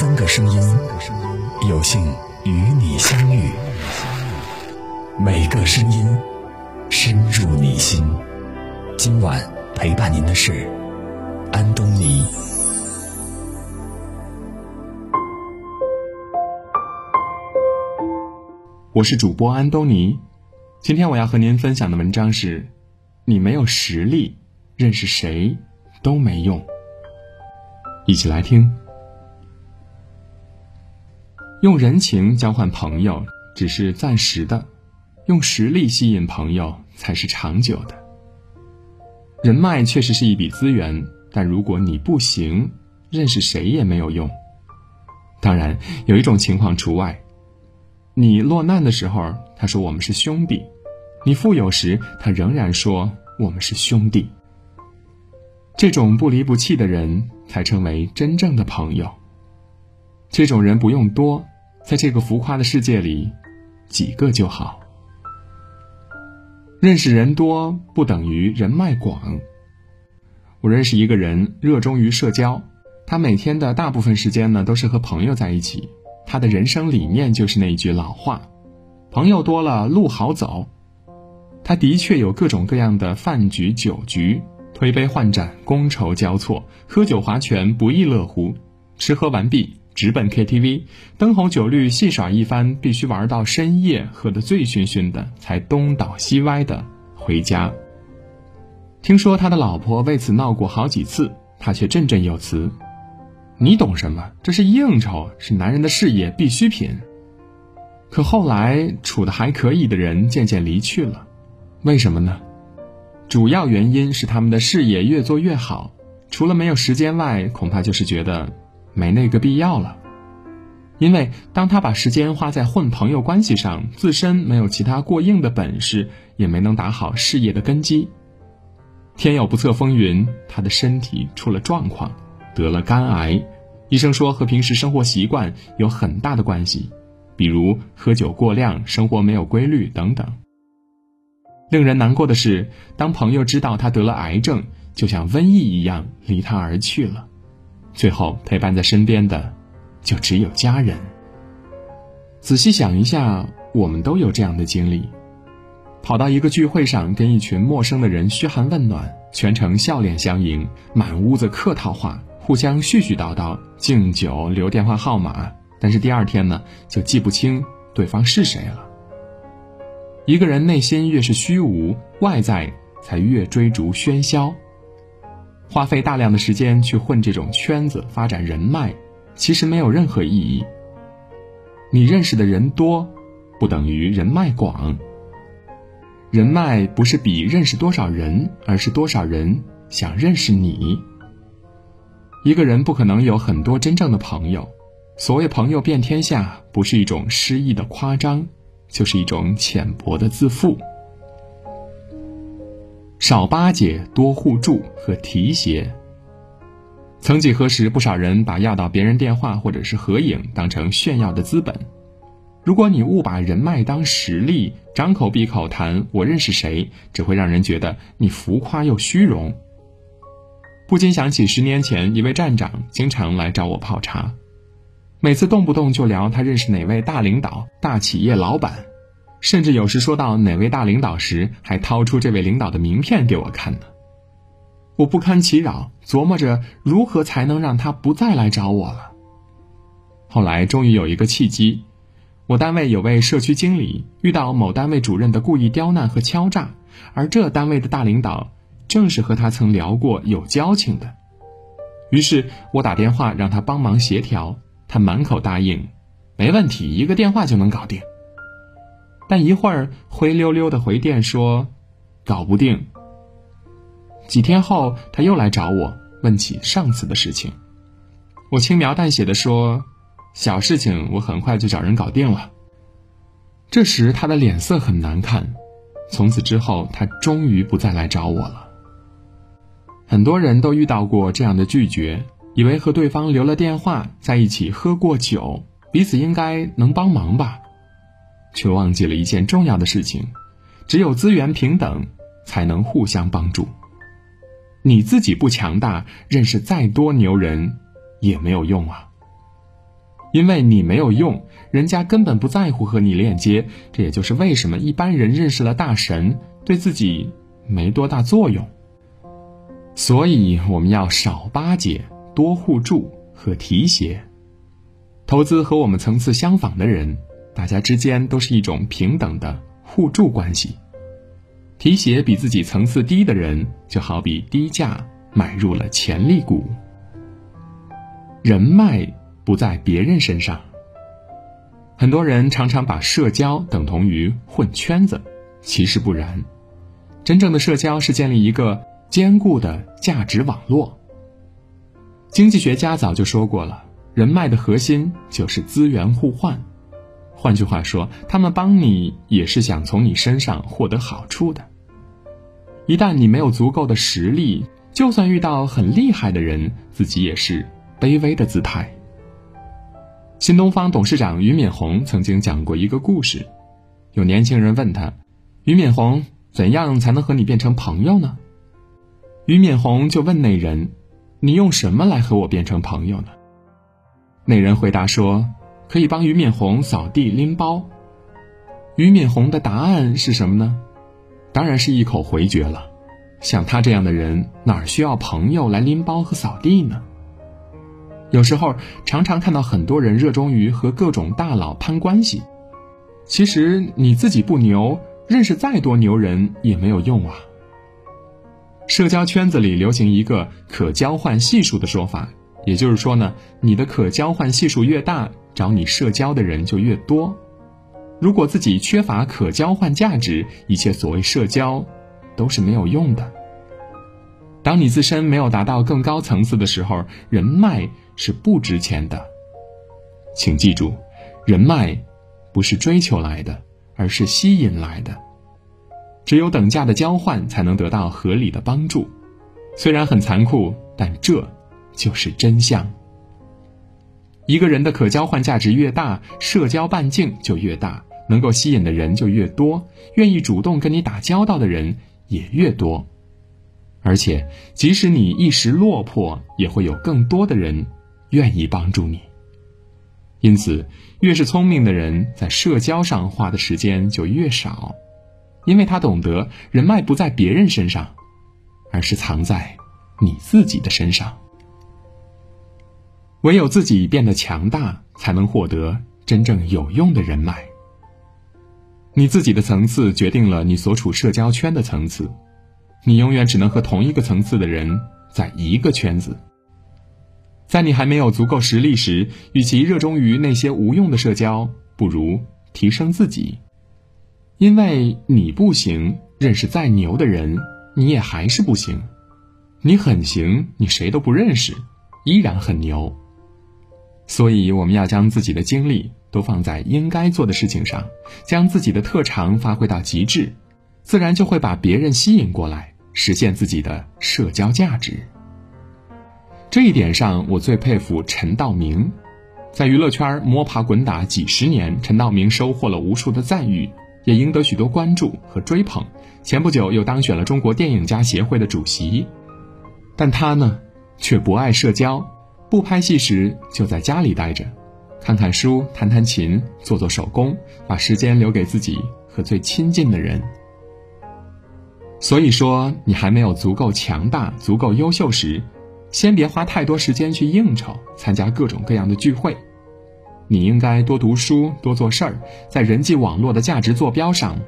三个声音，有幸与你相遇。每个声音深入你心。今晚陪伴您的是安东尼。我是主播安东尼。今天我要和您分享的文章是：你没有实力，认识谁都没用。一起来听。用人情交换朋友只是暂时的，用实力吸引朋友才是长久的。人脉确实是一笔资源，但如果你不行，认识谁也没有用。当然，有一种情况除外：你落难的时候，他说我们是兄弟；你富有时，他仍然说我们是兄弟。这种不离不弃的人，才称为真正的朋友。这种人不用多，在这个浮夸的世界里，几个就好。认识人多不等于人脉广。我认识一个人，热衷于社交，他每天的大部分时间呢都是和朋友在一起。他的人生理念就是那一句老话：“朋友多了，路好走。”他的确有各种各样的饭局酒局，推杯换盏，觥筹交错，喝酒划拳，不亦乐乎。吃喝完毕。直奔 KTV，灯红酒绿戏耍一番，必须玩到深夜，喝得醉醺醺的，才东倒西歪的回家。听说他的老婆为此闹过好几次，他却振振有词：“你懂什么？这是应酬，是男人的事业必需品。”可后来处的还可以的人渐渐离去了，为什么呢？主要原因是他们的事业越做越好，除了没有时间外，恐怕就是觉得。没那个必要了，因为当他把时间花在混朋友关系上，自身没有其他过硬的本事，也没能打好事业的根基。天有不测风云，他的身体出了状况，得了肝癌。医生说和平时生活习惯有很大的关系，比如喝酒过量、生活没有规律等等。令人难过的是，当朋友知道他得了癌症，就像瘟疫一样离他而去了。最后陪伴在身边的，就只有家人。仔细想一下，我们都有这样的经历：跑到一个聚会上，跟一群陌生的人嘘寒问暖，全程笑脸相迎，满屋子客套话，互相絮絮叨叨，敬酒留电话号码。但是第二天呢，就记不清对方是谁了。一个人内心越是虚无，外在才越追逐喧嚣。花费大量的时间去混这种圈子，发展人脉，其实没有任何意义。你认识的人多，不等于人脉广。人脉不是比认识多少人，而是多少人想认识你。一个人不可能有很多真正的朋友。所谓朋友遍天下，不是一种诗意的夸张，就是一种浅薄的自负。少巴结，多互助和提携。曾几何时，不少人把要到别人电话或者是合影当成炫耀的资本。如果你误把人脉当实力，张口闭口谈我认识谁，只会让人觉得你浮夸又虚荣。不禁想起十年前一位站长经常来找我泡茶，每次动不动就聊他认识哪位大领导、大企业老板。甚至有时说到哪位大领导时，还掏出这位领导的名片给我看呢。我不堪其扰，琢磨着如何才能让他不再来找我了。后来终于有一个契机，我单位有位社区经理遇到某单位主任的故意刁难和敲诈，而这单位的大领导正是和他曾聊过有交情的。于是我打电话让他帮忙协调，他满口答应，没问题，一个电话就能搞定。但一会儿灰溜溜的回电说，搞不定。几天后他又来找我，问起上次的事情。我轻描淡写的说，小事情我很快就找人搞定了。这时他的脸色很难看，从此之后他终于不再来找我了。很多人都遇到过这样的拒绝，以为和对方留了电话，在一起喝过酒，彼此应该能帮忙吧。却忘记了一件重要的事情：只有资源平等，才能互相帮助。你自己不强大，认识再多牛人也没有用啊！因为你没有用，人家根本不在乎和你链接。这也就是为什么一般人认识了大神，对自己没多大作用。所以我们要少巴结，多互助和提携。投资和我们层次相仿的人，大家之间都是一种平等的互助关系。提携比自己层次低的人，就好比低价买入了潜力股。人脉。不在别人身上。很多人常常把社交等同于混圈子，其实不然。真正的社交是建立一个坚固的价值网络。经济学家早就说过了，人脉的核心就是资源互换。换句话说，他们帮你也是想从你身上获得好处的。一旦你没有足够的实力，就算遇到很厉害的人，自己也是卑微的姿态。新东方董事长俞敏洪曾经讲过一个故事，有年轻人问他：“俞敏洪，怎样才能和你变成朋友呢？”俞敏洪就问那人：“你用什么来和我变成朋友呢？”那人回答说：“可以帮俞敏洪扫地拎包。”俞敏洪的答案是什么呢？当然是一口回绝了。像他这样的人，哪需要朋友来拎包和扫地呢？有时候，常常看到很多人热衷于和各种大佬攀关系，其实你自己不牛，认识再多牛人也没有用啊。社交圈子里流行一个可交换系数的说法，也就是说呢，你的可交换系数越大，找你社交的人就越多。如果自己缺乏可交换价值，一切所谓社交都是没有用的。当你自身没有达到更高层次的时候，人脉。是不值钱的，请记住，人脉不是追求来的，而是吸引来的。只有等价的交换，才能得到合理的帮助。虽然很残酷，但这就是真相。一个人的可交换价值越大，社交半径就越大，能够吸引的人就越多，愿意主动跟你打交道的人也越多。而且，即使你一时落魄，也会有更多的人。愿意帮助你，因此，越是聪明的人，在社交上花的时间就越少，因为他懂得人脉不在别人身上，而是藏在你自己的身上。唯有自己变得强大，才能获得真正有用的人脉。你自己的层次决定了你所处社交圈的层次，你永远只能和同一个层次的人在一个圈子。在你还没有足够实力时，与其热衷于那些无用的社交，不如提升自己。因为你不行，认识再牛的人，你也还是不行。你很行，你谁都不认识，依然很牛。所以，我们要将自己的精力都放在应该做的事情上，将自己的特长发挥到极致，自然就会把别人吸引过来，实现自己的社交价值。这一点上，我最佩服陈道明。在娱乐圈摸爬滚打几十年，陈道明收获了无数的赞誉，也赢得许多关注和追捧。前不久又当选了中国电影家协会的主席。但他呢，却不爱社交，不拍戏时就在家里待着，看看书、弹弹琴、做做手工，把时间留给自己和最亲近的人。所以说，你还没有足够强大、足够优秀时。先别花太多时间去应酬，参加各种各样的聚会。你应该多读书，多做事儿，在人际网络的价值坐标上，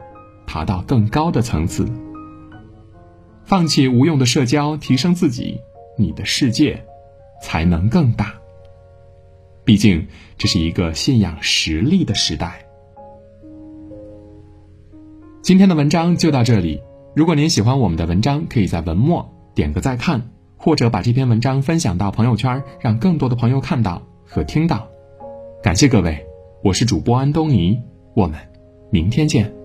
爬到更高的层次。放弃无用的社交，提升自己，你的世界才能更大。毕竟，这是一个信仰实力的时代。今天的文章就到这里。如果您喜欢我们的文章，可以在文末点个再看。或者把这篇文章分享到朋友圈，让更多的朋友看到和听到。感谢各位，我是主播安东尼，我们明天见。